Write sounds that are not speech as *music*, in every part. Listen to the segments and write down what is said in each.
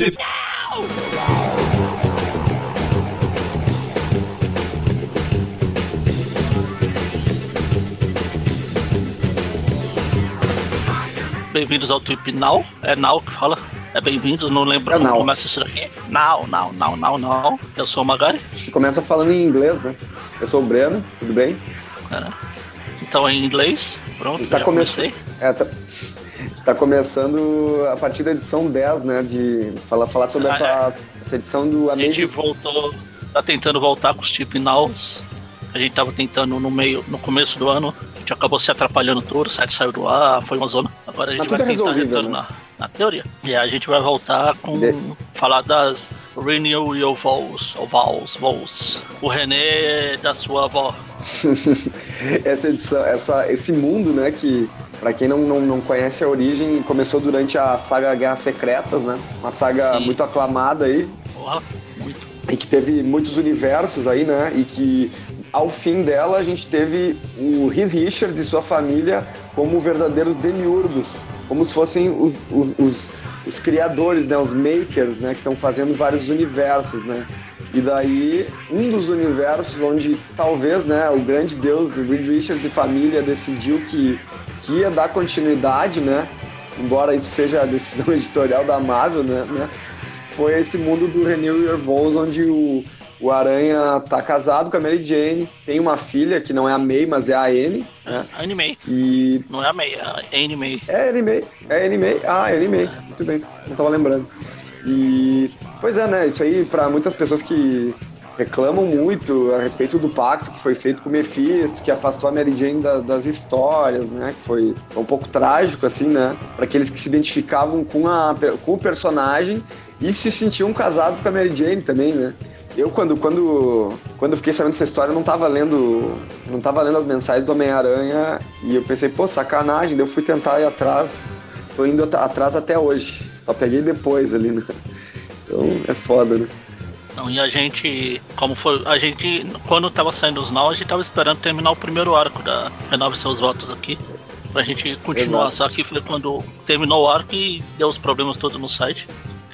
morte! Bem-vindos ao Trip Now. É Now que fala. É bem-vindos, não lembro É como now. começa isso daqui. Now, now, now, now, now. Eu sou o Magari. A gente começa falando em inglês, né? Eu sou o Breno, tudo bem? Então é em inglês. Pronto, Tá já começando. comecei. É, tá... Tá começando a partir da edição 10, né? De falar, falar sobre Ah, essa, essa edição do A gente Amazing. voltou, tá tentando voltar com os Trip Nows. A gente tava tentando no meio, no começo do ano. A gente acabou se atrapalhando tudo, o site saiu do ar, foi uma zona. Agora a gente Mas vai é tentar retornar na teoria. E a gente vai voltar com De- falar das Renewal Vows, ou Vows, Vows. O René da sua avó. *laughs* essa edição, essa, esse mundo, né? Que, pra quem não, não, não conhece a origem, começou durante a saga Guerras Secretas, né? Uma saga Sim. muito aclamada aí. Porra, muito. e que teve muitos universos aí, né? E que ao fim dela a gente teve o Reed Richards e sua família como verdadeiros demiurgos, como se fossem os, os, os, os criadores, né? Os makers, né? Que estão fazendo vários universos, né? E daí, um dos universos onde talvez, né, o grande deus, o Reed Richards e família decidiu que, que ia dar continuidade, né? Embora isso seja a decisão *laughs* editorial da Marvel, né? né? foi esse mundo do Renew Your Vows, onde o, o Aranha tá casado com a Mary Jane, tem uma filha que não é a May, mas é a Anne, né? Anime. E Não é a meia, é anime. é Anime, é Anime, ah, é Anime, muito bem, não tava lembrando. E, pois é, né, isso aí pra muitas pessoas que reclamam muito a respeito do pacto que foi feito com o Mephisto, que afastou a Mary Jane da- das histórias, né, que foi um pouco trágico, assim, né, para aqueles que se identificavam com, a, com o personagem e se sentiam casados com a Mary Jane também, né. Eu, quando, quando, quando fiquei sabendo dessa história, não tava lendo, não tava lendo as mensagens do Homem-Aranha e eu pensei, pô, sacanagem, eu fui tentar ir atrás, tô indo at- atrás até hoje. Só peguei depois ali, né? Então é foda, né? Então, e a gente, como foi, a gente, quando tava saindo os nós, a gente tava esperando terminar o primeiro arco da Renove Seus Votos aqui, pra gente continuar. Exato. Só que foi quando terminou o arco e deu os problemas todos no site.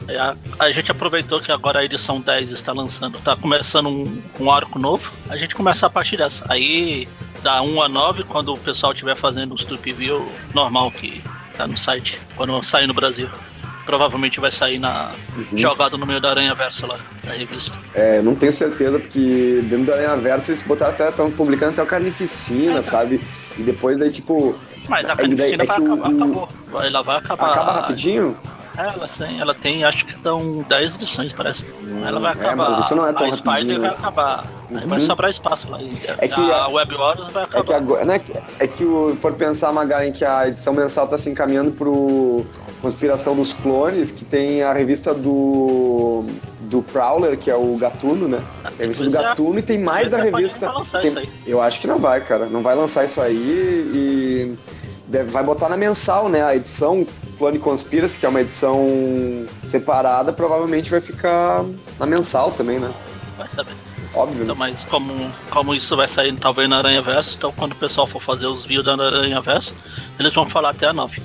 Aí A, a gente aproveitou que agora a edição 10 está lançando, tá começando um, um arco novo, a gente começa a partir dessa. Aí, da 1 a 9, quando o pessoal estiver fazendo os trip view normal que tá no site, quando sair no Brasil. Provavelmente vai sair na jogado no meio da Aranha Verso lá, da revista. É, não tenho certeza, porque dentro da Aranha Versa eles botaram até, estão publicando até o Carnificina, sabe? E depois daí, tipo, Mas a É Carnificina é vai acabar, o- acabou. Ela vai acabar. acaba rapidinho. Ela tem, ela tem, acho que são 10 edições, parece. Ela vai é, acabar. mas isso não é tão a Spider rapidinho, vai né? acabar. Aí vai Uhum. sobrar espaço lá. É que a a- Web Wars vai É que acabar. agora, né, é que o, for pensar, Magaren, que a edição mensal tá se encaminhando pro Conspiração dos Clones, que tem a revista do do Prowler, que é o Gatuno, né? A revista do é. Gatuno e tem mais a revista. tem-. Eu acho que não vai, cara. Não vai lançar isso aí e deve- vai botar na mensal, né? A edição Clone Conspiracy, que é uma edição separada, provavelmente vai ficar na mensal também, né? Vai saber. Óbvio. Então, né? mas como, como isso vai sair talvez na Aranha Verso, então quando o pessoal for fazer os views da Aranha Verso, eles vão falar até a 9.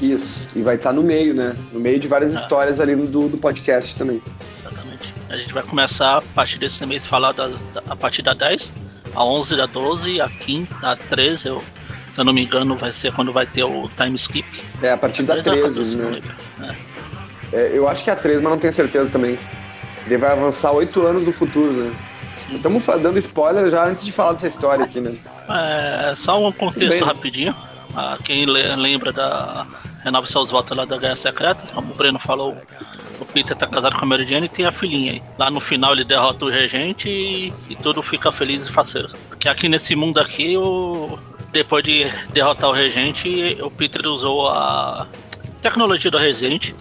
Isso. E vai estar no meio, né? No meio de várias Ah. histórias ali do, do podcast também. Exatamente. A gente vai começar a partir desse mês falar das, da- a partir da 10, a 11, da 12, a 15, a 13, eu, se eu não me engano, vai ser quando vai ter o time skip. É, a partir da 13 é a 13, 14, não né? lembro. É. Eu acho que é a 13, mas não tenho certeza também. Ele vai avançar oito anos do futuro, né? Estamos dando spoiler já antes de falar dessa história aqui, né? É, só um contexto Bem. rapidinho. Ah, quem le- lembra da Renove Seus Votos lá da Guerra Secreta, como o Breno falou, o Peter tá casado com a Mary Jane e tem a filhinha aí. Lá no final ele derrota o regente e, e tudo fica feliz e faceiro. Porque aqui nesse mundo aqui, o, depois de derrotar o regente, o Peter usou a tecnologia do regente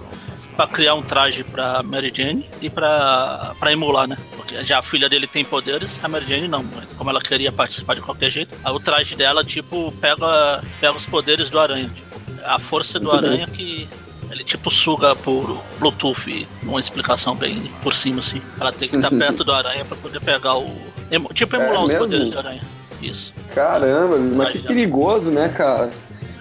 para criar um traje pra Mary Jane e pra emular, né? Porque já a filha dele tem poderes, a Mary Jane não. Mas como ela queria participar de qualquer jeito, aí o traje dela, tipo, pega, pega os poderes do aranha. Tipo, a força do Muito bem. aranha que ele, tipo, suga por Bluetooth, uma explicação bem por cima, assim. Ela tem que estar *laughs* perto do aranha pra poder pegar o. Tipo, emular É os mesmo? poderes do aranha. Isso. Caramba, mas que perigoso, né, cara?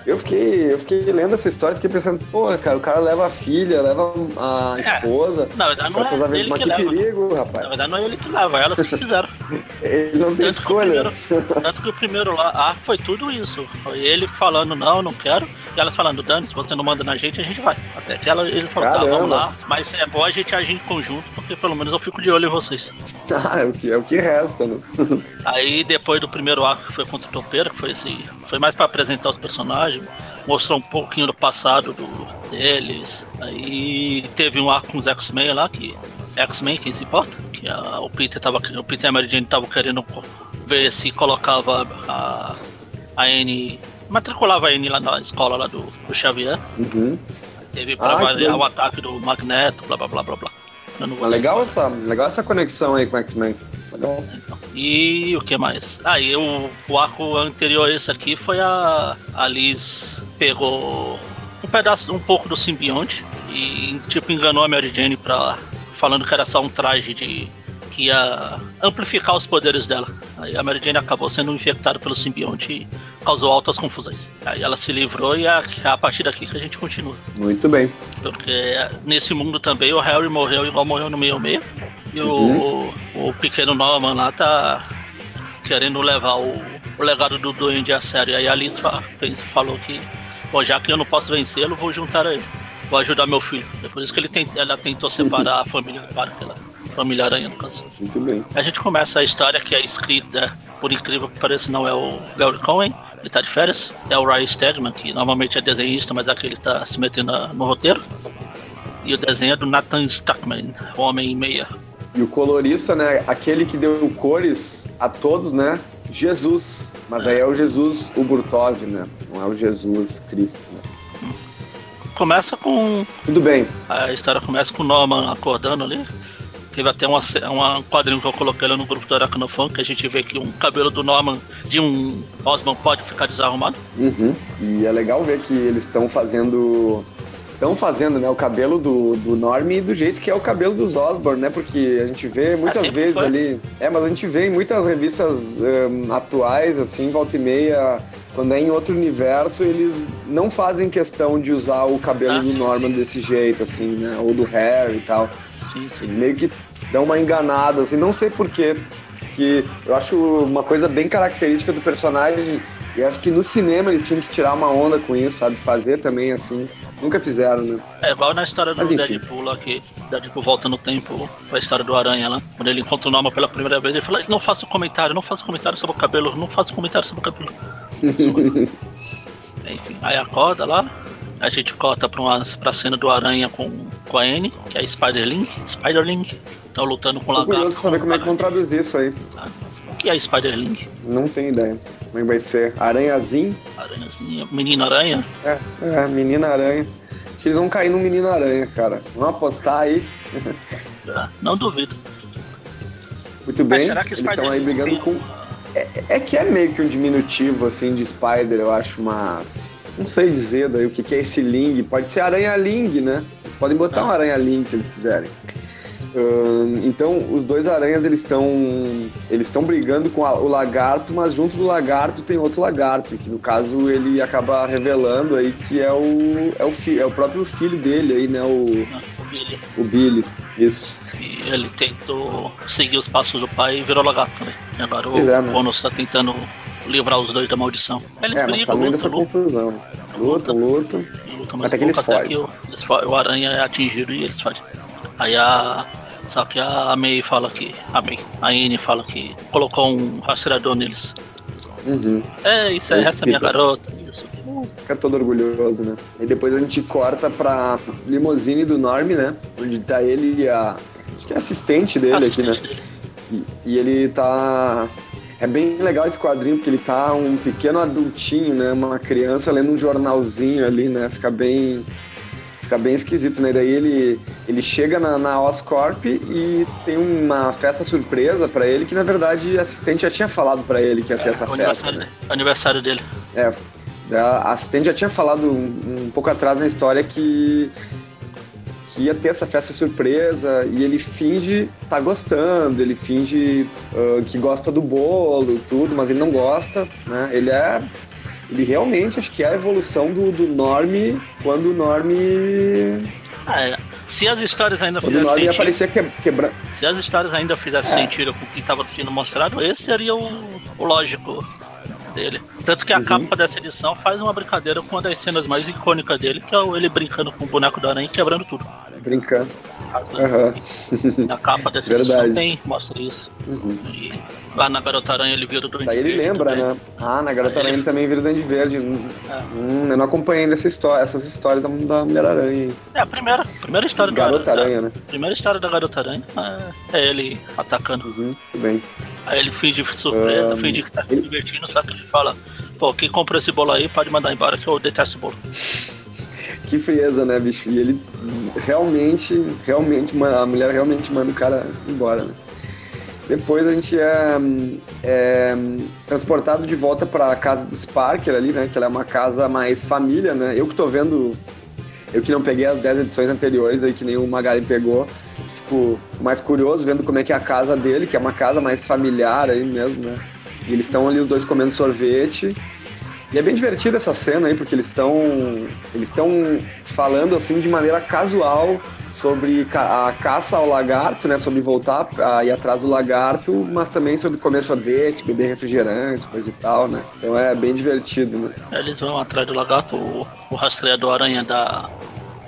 Eu fiquei, eu fiquei lendo essa história, fiquei pensando, pô, cara, o cara leva a filha, leva a É, esposa. Na verdade, não é ele que que leva. né? perigo, Na rapaz. verdade, não é ele que leva, elas que fizeram. *laughs* Ele não tem Tanto que, escolha. primeiro, tanto que o primeiro lá, ah, foi tudo isso. Foi ele falando, não, não quero. E elas falando, Dani, se você não manda na gente, a gente vai. Até que ela, ele falou, tá, Caramba. vamos lá. Mas é bom a gente agir em conjunto, porque pelo menos eu fico de olho em vocês. Ah, *laughs* é o que, é o que resta, né? *laughs* Aí depois do primeiro arco que foi contra o Topeira, que foi esse. Foi mais pra apresentar os personagens, mostrou um pouquinho do passado do, deles. Aí teve um arco com os X-Men lá, que. X-Men, quem se importa? Que a- o Peter tava. O Peter e a Mary Jane estavam querendo ver se colocava a, a Anne. Matriculava Anne lá na escola lá do, do Xavier. Uhum. Teve pra Ah, legal. o ataque do Magneto, blá blá blá blá blá. Mas ler legal essa, legal essa conexão aí com o X-Men. Legal. E o que mais? Aí o, o arco anterior a esse aqui foi a, a Liz pegou um pedaço, um pouco do simbionte e tipo enganou a Mary Jane pra, falando que era só um traje de que ia amplificar os poderes dela. Aí a Mary Jane acabou sendo infectada pelo simbionte e causou altas confusões. Aí ela se livrou e é a, partir daqui que a gente continua. Muito bem. Porque nesse mundo também o Harry morreu igual morreu no meio meio. E o, o pequeno Norman lá tá querendo levar o, o legado do Duende a sério. Aí a fez- falou que, bom, já que eu não posso vencê-lo, vou juntar a ele. Vou ajudar meu filho. É por isso que ele tem, ela tentou separar a família Parker, lá. Família Aranha, no caso. Muito bem. A gente começa a história que é escrita, por incrível que pareça, não é o Gary Cohen, ele tá de férias. É o Ryan Stegman, que normalmente é desenhista, mas aqui ele tá se metendo no roteiro. E o desenho é do Nathan Stuckman, Homem e Meia. E o colorista, né? Aquele que deu cores a todos, né? Jesus. Mas aí é o Jesus o Burtov, né? Não é o Jesus Cristo, né? Começa com. Tudo bem. A história começa com o Norman acordando ali. Teve até uma, uma- um quadrinho que eu coloquei lá no grupo do Aracnofan, que a gente vê que um cabelo do Norman de um Osman pode ficar desarrumado. Uhum. E é legal ver que eles estão fazendo. Estão fazendo, né? O cabelo do, do Norm do jeito que é o cabelo dos Osborne, né? Porque a gente vê muitas vezes foi. ali. É, mas a gente vê em muitas revistas hum, atuais, assim, volta e meia, quando é em outro universo, eles não fazem questão de usar o cabelo Ah, do sim, Norman sim. desse jeito, assim, né? Ou do Harry e tal. Sim, sim. Eles meio que dão uma enganada, assim, não sei porquê. Que eu acho uma coisa bem característica do personagem. E acho que no cinema eles tinham que tirar uma onda com isso, sabe? Fazer também assim. Nunca fizeram, né? É igual na história do. Deadpool lá, que Deadpool volta no tempo, a história do Aranha lá. Quando ele encontra o Norman pela primeira vez, ele fala, não faça comentário, não faça comentário sobre o cabelo, não faça comentário sobre o cabelo. *laughs* Enfim, aí acorda lá, a gente corta pra, uma, pra cena do Aranha com, com a Anne, que é a Spiderling. Spiderling, estão lutando com o lagarto. curioso saber como é que vão traduzir isso aí. O que é a Spiderling? Não tenho ideia. Como é que vai ser? Aranhazinho? Aranhazinha, menina aranha. É, é, menina aranha. Acho que eles vão cair no menino aranha, cara. Vamos apostar aí. Ah, Não duvido. Muito bem. será que Eles estão aí brigando com. É, é que é meio que um diminutivo, assim, de Spider, eu acho, mas. Não sei dizer daí o que, que é esse Ling. Pode ser Aranha Ling, né? Eles podem botar Ah. um Aranha Ling se eles quiserem. Então, os dois aranhas eles estão eles estão brigando com a- o lagarto, mas junto do lagarto tem outro lagarto, que no caso ele acaba revelando aí que é o é o, fi, é o próprio filho dele aí, né, o, né, O Billy. o Billy. Isso. E ele tentou seguir os passos do pai e virou lagarto, né? E agora o é, né? Cronos tá tentando livrar os dois da maldição. Eles É, mas brigam, tá dessa lutam, confusão. Luta, luta. lutam, Até que eles fogem. o, o aranha é atingido e eles fogem. Aí a. Só que a May fala que. A May, a Anne fala que colocou um rastreador neles. Uhum. É, isso é essa minha garota. Isso. Fica todo orgulhoso, né? E depois a gente corta pra limousine do Norm, né? Onde tá ele e a. Acho que é assistente dele aqui, né? Assistente dele. E, e ele tá. É bem legal esse quadrinho, porque ele tá um pequeno adultinho, né? Uma criança lendo um jornalzinho ali, né? Fica bem. Fica bem esquisito, né? Daí ele, ele chega na, na Oscorp e tem uma festa surpresa pra ele, que na verdade a assistente já tinha falado pra ele que ia ter essa É o festa. aniversário, né? dele. aniversário dele. É, a assistente já tinha falado um, um pouco atrás na história que, que ia ter essa festa surpresa e ele finge tá gostando, ele finge ah, que gosta do bolo, tudo, mas ele não gosta, né? Ele é ele realmente acho que é a evolução do, do Norme quando o Norme. Ah, é. Se as histórias ainda quando fizessem sentido. aparecia que, quebra... Se as histórias ainda fizessem é. sentido com o que estava sendo mostrado, esse seria o, o lógico dele. Tanto que a uhum. capa dessa edição faz uma brincadeira com uma das cenas mais icônicas dele, que é ele brincando com o boneco da aranha e quebrando tudo. Brincando. Uhum. A capa dessa edição tem, mostra isso. Uhum. E lá na Garota Aranha ele vira o Duende Daí ele lembra, também. né? Ah, na Garota Aranha ele... ele também vira o Duende Verde. Hum, é. Hum, eu não acompanhei ainda essa história, essas histórias da, Mulher Aranha. É, a primeira, primeira história Garota da Garota Aranha, né? primeira história da Garota Aranha é, é ele atacando. Uhum, tudo bem. Aí ele finge surpresa, um, finge que tá se divertindo, só que ele fala, pô, quem comprou esse bolo aí pode mandar embora que eu detesto o bolo. Que frieza, né, bicho? E ele realmente, realmente, a mulher realmente manda o cara embora, né? Depois a gente é, é transportado de volta para a casa do Sparker ali, né? Que ela é uma casa mais família, né? Eu que tô vendo, eu que não peguei as 10 edições anteriores aí que nem o Magali pegou, fico mais curioso vendo como é que é a casa dele, que é uma casa mais familiar aí mesmo, né? E eles estão ali os dois comendo sorvete e é bem divertida essa cena aí, porque eles estão eles estão falando assim de maneira casual sobre a caça ao lagarto, né, sobre voltar a ir atrás do lagarto, mas também sobre comer sorvete, beber refrigerante, coisa e tal, né? Então é bem divertido, né? Eles vão atrás do lagarto, o, o rastreador aranha da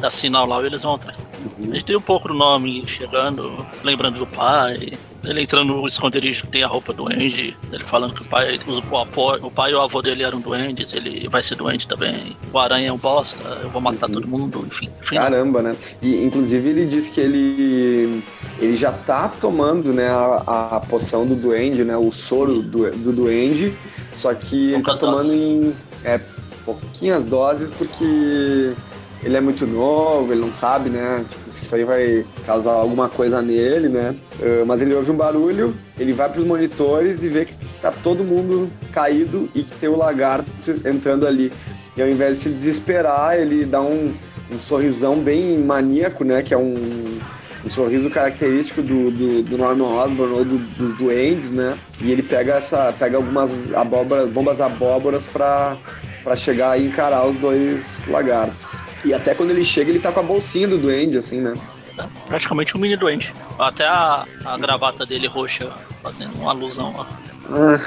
da sinal lá, eles vão atrás. Uhum. Gente tem um pouco do nome chegando, lembrando do pai, ele entrando no esconderijo que tem a roupa do Andy, ele falando que o pai, o, o pai e o avô dele eram duendes, ele vai ser doente também. O aranha é um bosta, eu vou matar uhum. todo mundo, enfim, enfim. Caramba, né? E inclusive ele disse que ele ele já tá tomando, né, a, a poção do duende, né, o soro do, do duende, só que ele tá tomando doses. em é, pouquinhas doses porque ele é muito novo, ele não sabe, né? Tipo, se isso aí vai causar alguma coisa nele, né? Uh, mas ele ouve um barulho, ele vai para os monitores e vê que tá todo mundo caído e que tem o lagarto entrando ali. E ao invés de se desesperar, ele dá um, um sorrisão bem maníaco, né? Que é um, um sorriso característico do, do, do Norman Osborn ou do, dos duendes, né? E ele pega essa, pega algumas abóboras, bombas abóboras para para chegar e encarar os dois lagartos. E até quando ele chega, ele tá com a bolsinha do duende, assim, né? É, praticamente um mini duende. Até a, a gravata dele roxa, fazendo uma alusão lá. Ah.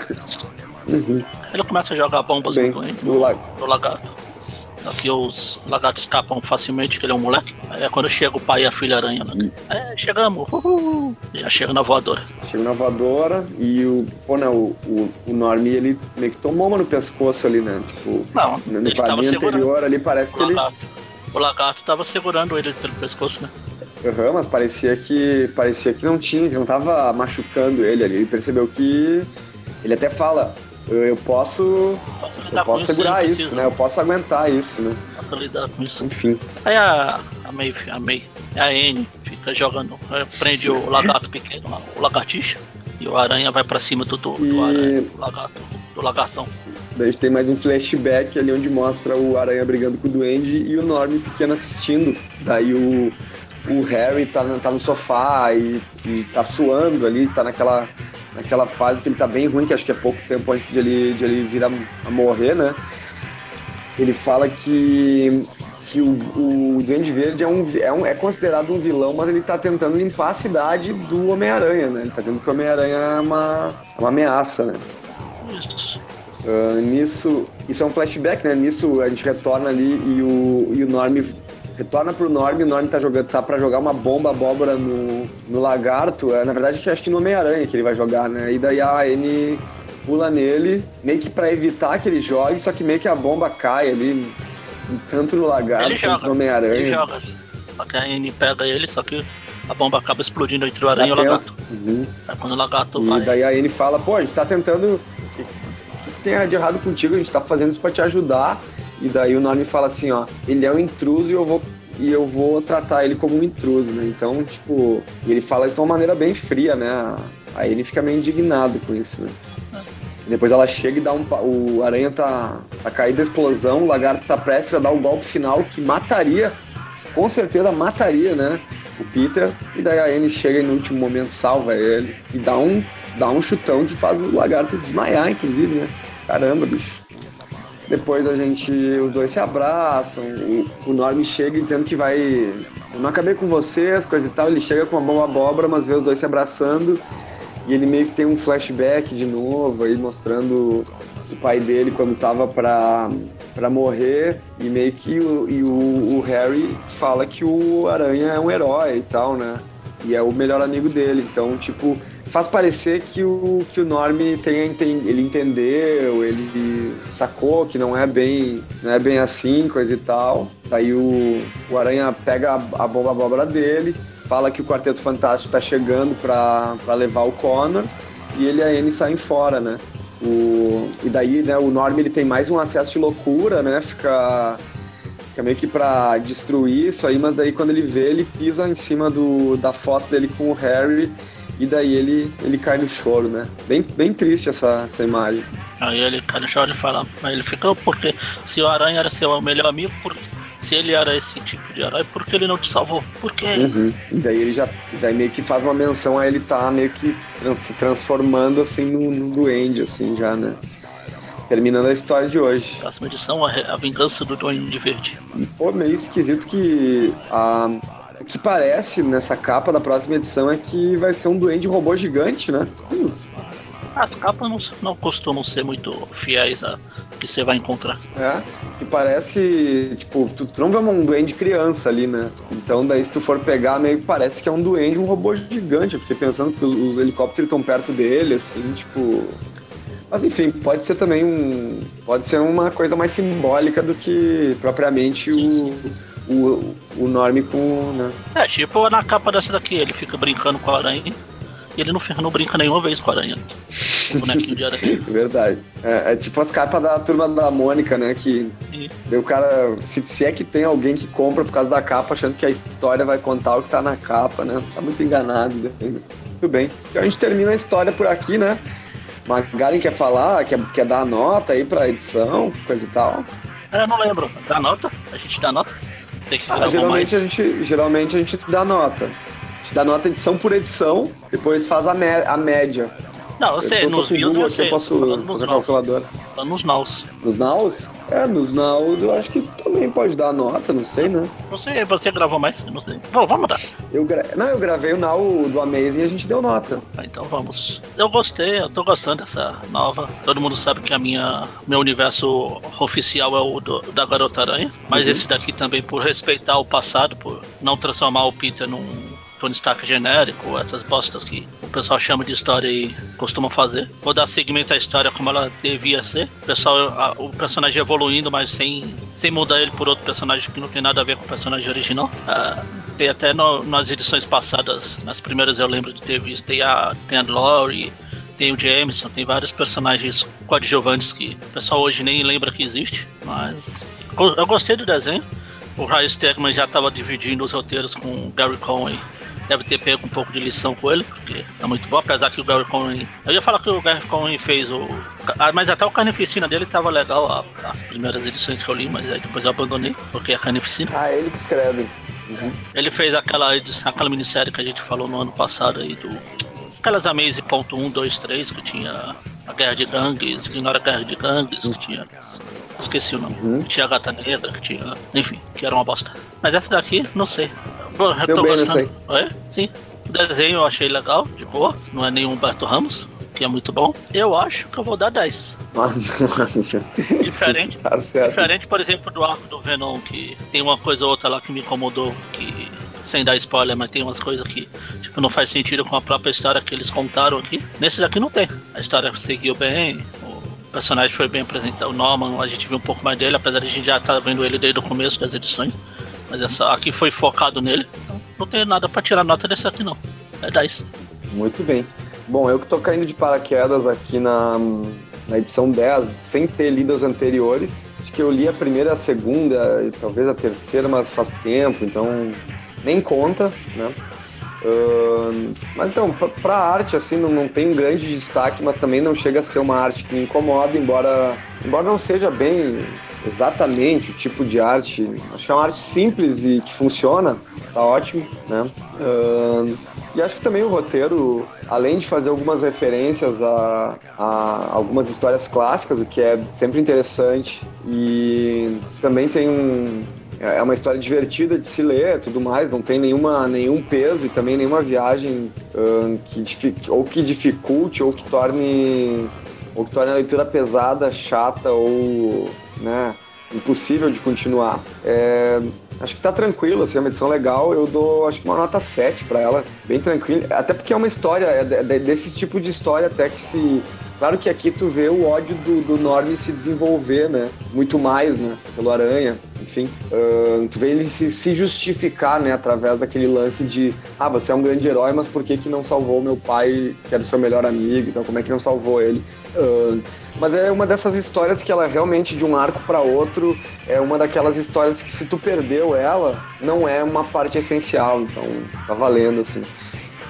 Uhum. Ele começa a jogar bombas Bem, no duende, no, no lagarto. Só que os lagartos escapam facilmente, que ele é um moleque. Aí é quando chega o pai e a filha aranha. Né? É, chegamos. Uhul. Já chega na voadora. Chega na voadora e o. Pô, não, o, o, o Normi, ele meio que tomou uma no pescoço ali, né? Tipo, não, no quadrinho anterior ali parece que ele. O lagarto tava segurando ele pelo pescoço, né? Aham, uhum, mas parecia que. Parecia que não tinha, que não tava machucando ele ali. Ele percebeu que. Ele até fala, eu posso. posso eu posso segurar isso, né? Eu posso aguentar isso, né? Posso lidar com isso. Enfim. Aí a, a May, a May, a N fica jogando, é, prende o lagarto pequeno, o lagartixa, e o aranha vai pra cima do, do, e... do aranha, do lagarto, do lagartão. Daí a gente tem mais um flashback ali onde mostra o Aranha brigando com o Duende e o Norm pequeno assistindo. Daí o, o Harry tá, tá no sofá e, e tá suando ali, tá naquela, naquela fase que ele tá bem ruim, que acho que é pouco tempo antes de ele, de ele vir a, a morrer, né? Ele fala que, que o, o Duende Verde é, um, é, um, é considerado um vilão, mas ele tá tentando limpar a cidade do Homem-Aranha, né? Ele tá dizendo que o Homem-Aranha é uma, é uma ameaça, né? Isso. Uh, nisso, isso é um flashback, né? Nisso a gente retorna ali e o, e o Norm retorna pro Norm, o Norm tá, jogando, tá pra jogar uma bomba abóbora no, no lagarto. É, na verdade, acho que no Homem-Aranha que ele vai jogar, né? E daí a N pula nele, meio que pra evitar que ele jogue, só que meio que a bomba cai ali, tanto no lagarto quanto no Homem-Aranha. Ele joga. Só que a N pega ele, só que a bomba acaba explodindo entre o aranha e o lagarto. Uhum. É quando o lagarto e vai. E daí a N fala, pô, a gente tá tentando tem de errado contigo, a gente tá fazendo isso pra te ajudar. E daí o Norm fala assim, ó, ele é um intruso e eu vou e eu vou tratar ele como um intruso, né? Então, tipo, ele fala de uma maneira bem fria, né? Aí ele fica meio indignado com isso, né? Depois ela chega e dá um. O aranha tá, tá caído da explosão, o lagarto tá prestes a dar o golpe final que mataria, com certeza mataria, né? O Peter. E daí a Anne chega e no último momento salva ele e dá um, dá um chutão que faz o lagarto desmaiar, inclusive, né? Caramba, bicho. Depois a gente, os dois se abraçam, o, Norm chega dizendo que vai. Eu não acabei com vocês, coisa e tal. Ele chega com uma bomba abóbora, mas vê os dois se abraçando. E ele meio que tem um flashback de novo aí mostrando o pai dele quando tava pra, pra morrer. E meio que o, e o, o Harry fala que o Aranha é um herói e tal, né? E é o melhor amigo dele. Então, tipo, faz parecer que o, que o Norm tem, ele entendeu, ele sacou que não é bem, não é bem assim, coisa e tal. Daí o, o Aranha pega a, a bomba abóbora dele, fala que o Quarteto Fantástico tá chegando para levar o Connors e ele e a Anne saem fora, né? O, e daí, né, o Norm ele tem mais um acesso de loucura, né? Fica, fica meio que pra destruir isso aí, mas daí quando ele vê, ele pisa em cima do, da foto dele com o Harry e daí ele, ele cai no choro, né? Bem, bem triste essa, essa imagem. Aí ele cai no choro e fala, mas ele fica, porque se o Aranha era seu melhor amigo, por, se ele era esse tipo de herói, por que ele não te salvou? Por quê? Uhum. E daí ele já daí meio que faz uma menção a ele tá meio que trans, se transformando assim no, no duende, assim, já, né? Terminando a história de hoje. Próxima edição, a, a vingança do Duende Verde. Pô, meio esquisito que a, o que parece nessa capa da próxima edição é que vai ser um duende robô gigante, né? Hum. As capas não, não costumam ser muito fiéis a que você vai encontrar. É, que parece, tipo, tu, tu não vê um duende criança ali, né? Então daí se tu for pegar, meio que parece que é um duende, um robô gigante. Eu fiquei pensando que os helicópteros estão perto dele, assim, tipo... Mas enfim, pode ser também um... Pode ser uma coisa mais simbólica do que propriamente sim, o... Sim o, o Norm com. Né? É, tipo na capa dessa daqui, ele fica brincando com a aranha e ele não, não brinca nenhuma vez com a aranha. O bonequinho de aranha. *laughs* Verdade. É, é, tipo as capas da turma da Mônica, né? Que Sim. o cara. Se, se é que tem alguém que compra por causa da capa, achando que a história vai contar o que tá na capa, né? Tá muito enganado. Né? Muito bem. Então a gente termina a história por aqui, né? Magaren quer falar, quer, quer dar a nota aí pra edição, coisa e tal. É, eu não lembro. Dá nota? A gente dá nota? Ah, geralmente mais. a gente geralmente a gente dá nota. A gente dá nota edição por edição, depois faz a, a média. Não, eu sei, nos views eu sei. Eu posso fazer calculadora. Nos naus. Nos naus? É, nos naus eu acho que também pode dar nota, não sei, né? Você, você gravou mais? Não sei. Bom, vamos dar. Eu gra... Não, eu gravei o now do Amazing e a gente deu nota. Ah, então vamos. Eu gostei, eu tô gostando dessa nova. Todo mundo sabe que a minha meu universo oficial é o do, da Garota Aranha. Mas uhum. esse daqui também, por respeitar o passado, por não transformar o Peter num Tony Stark genérico, essas bostas que o pessoal chama de história e costuma fazer. Vou dar seguimento à história como ela devia ser. O, pessoal, a, o personagem evoluindo, mas sem, sem mudar ele por outro personagem que não tem nada a ver com o personagem original. Ah, tem até no, nas edições passadas, nas primeiras eu lembro de ter visto, tem a, tem a Lori, tem o Jameson, tem vários personagens coadjuvantes que o pessoal hoje nem lembra que existe, mas eu gostei do desenho. O Ryan Stegman já estava dividindo os roteiros com o Gary Cohen deve ter pego um pouco de lição com ele, porque é muito bom, apesar que o Gary Cohen. Eu ia falar que o Gary Cohen fez o. Ah, mas até o Carnificina dele tava legal, as primeiras edições que eu li, mas aí depois eu abandonei, porque é Carnificina. Ah, ele que escreve. Uhum. Ele fez aquela, edição, aquela minissérie que a gente falou no ano passado aí do. Aquelas Amaze.1, 2, 3, que tinha a Guerra de Gangues, era a Guerra de Gangues, que tinha. Esqueci o nome. Uhum. Que tinha a Gata Negra, que tinha. Enfim, que era uma bosta. Mas essa daqui, não sei. Eu Deu tô bem gostando. É? Sim. O desenho eu achei legal, de boa. Não é nenhum Humberto Ramos, que é muito bom. Eu acho que eu vou dar 10. *laughs* diferente. Tá diferente, por exemplo, do arco do Venom, que tem uma coisa ou outra lá que me incomodou, que sem dar spoiler, mas tem umas coisas que tipo, não faz sentido com a própria história que eles contaram aqui. Nesse daqui não tem. A história seguiu bem, o personagem foi bem apresentado. O Norman, a gente viu um pouco mais dele, apesar de a gente já estar tá vendo ele desde o começo das edições. Mas essa aqui foi focado nele. Então não tem nada para tirar nota desse aqui não. É 10. Muito bem. Bom, eu que tô caindo de paraquedas aqui na, na edição 10, sem ter lido as anteriores. Acho que eu li a primeira, a segunda, e talvez a terceira, mas faz tempo, então nem conta, né? Uh, mas então, para arte, assim, não, não tem um grande destaque, mas também não chega a ser uma arte que me incomoda, embora, embora não seja bem exatamente o tipo de arte. Acho que é uma arte simples e que funciona, tá ótimo, né? Uh, E acho que também o roteiro, além de fazer algumas referências a, a algumas histórias clássicas, o que é sempre interessante, e também tem um, é uma história divertida de se ler tudo mais, não tem nenhuma, nenhum peso e também nenhuma viagem uh, que ou que dificulte ou que torne ou que torne a leitura pesada, chata ou né, impossível de continuar. É, acho que tá tranquilo, assim, é uma edição legal. Eu dou, acho que uma nota 7 para ela, bem tranquila. Até porque é uma história, é desse tipo de história até que se. Claro que aqui tu vê o ódio do, do Norm se desenvolver, né? Muito mais, né? Pelo Aranha, enfim. Uh, tu vê ele se, se, justificar, né? Através daquele lance de ah, você é um grande herói, mas por que que não salvou meu pai, que era o seu melhor amigo? Então como é que não salvou ele? Uh, mas é uma dessas histórias que ela realmente, de um arco para outro, é uma daquelas histórias que se tu perdeu ela, não é uma parte essencial, então tá valendo, assim.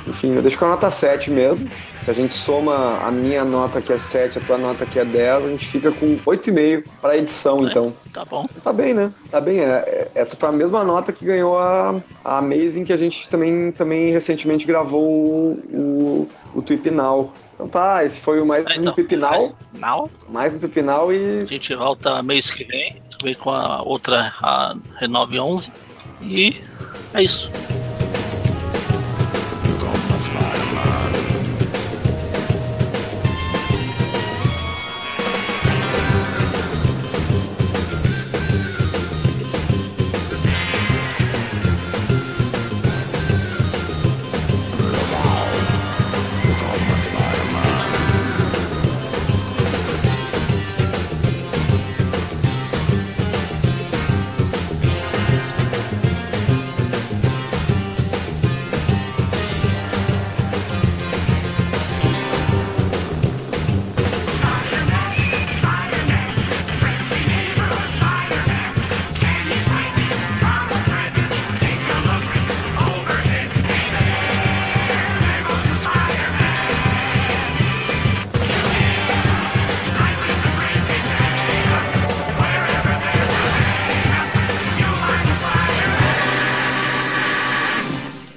Enfim, eu deixo com a nota 7 mesmo. Se a gente soma a minha nota que é 7, a tua nota que é 10, a gente fica com 8,5 para edição, é, então. Tá bom. Tá bem, né? Tá bem. É, é, essa foi a mesma nota que ganhou a, a Amazing, que a gente também, também recentemente gravou o, o, o Tweep Now. Então tá, esse foi o mais ah, então, um Tupinal. Mais, mais um Tupinal e. A gente volta mês que vem, vem com a outra, a Renove 11. E é isso.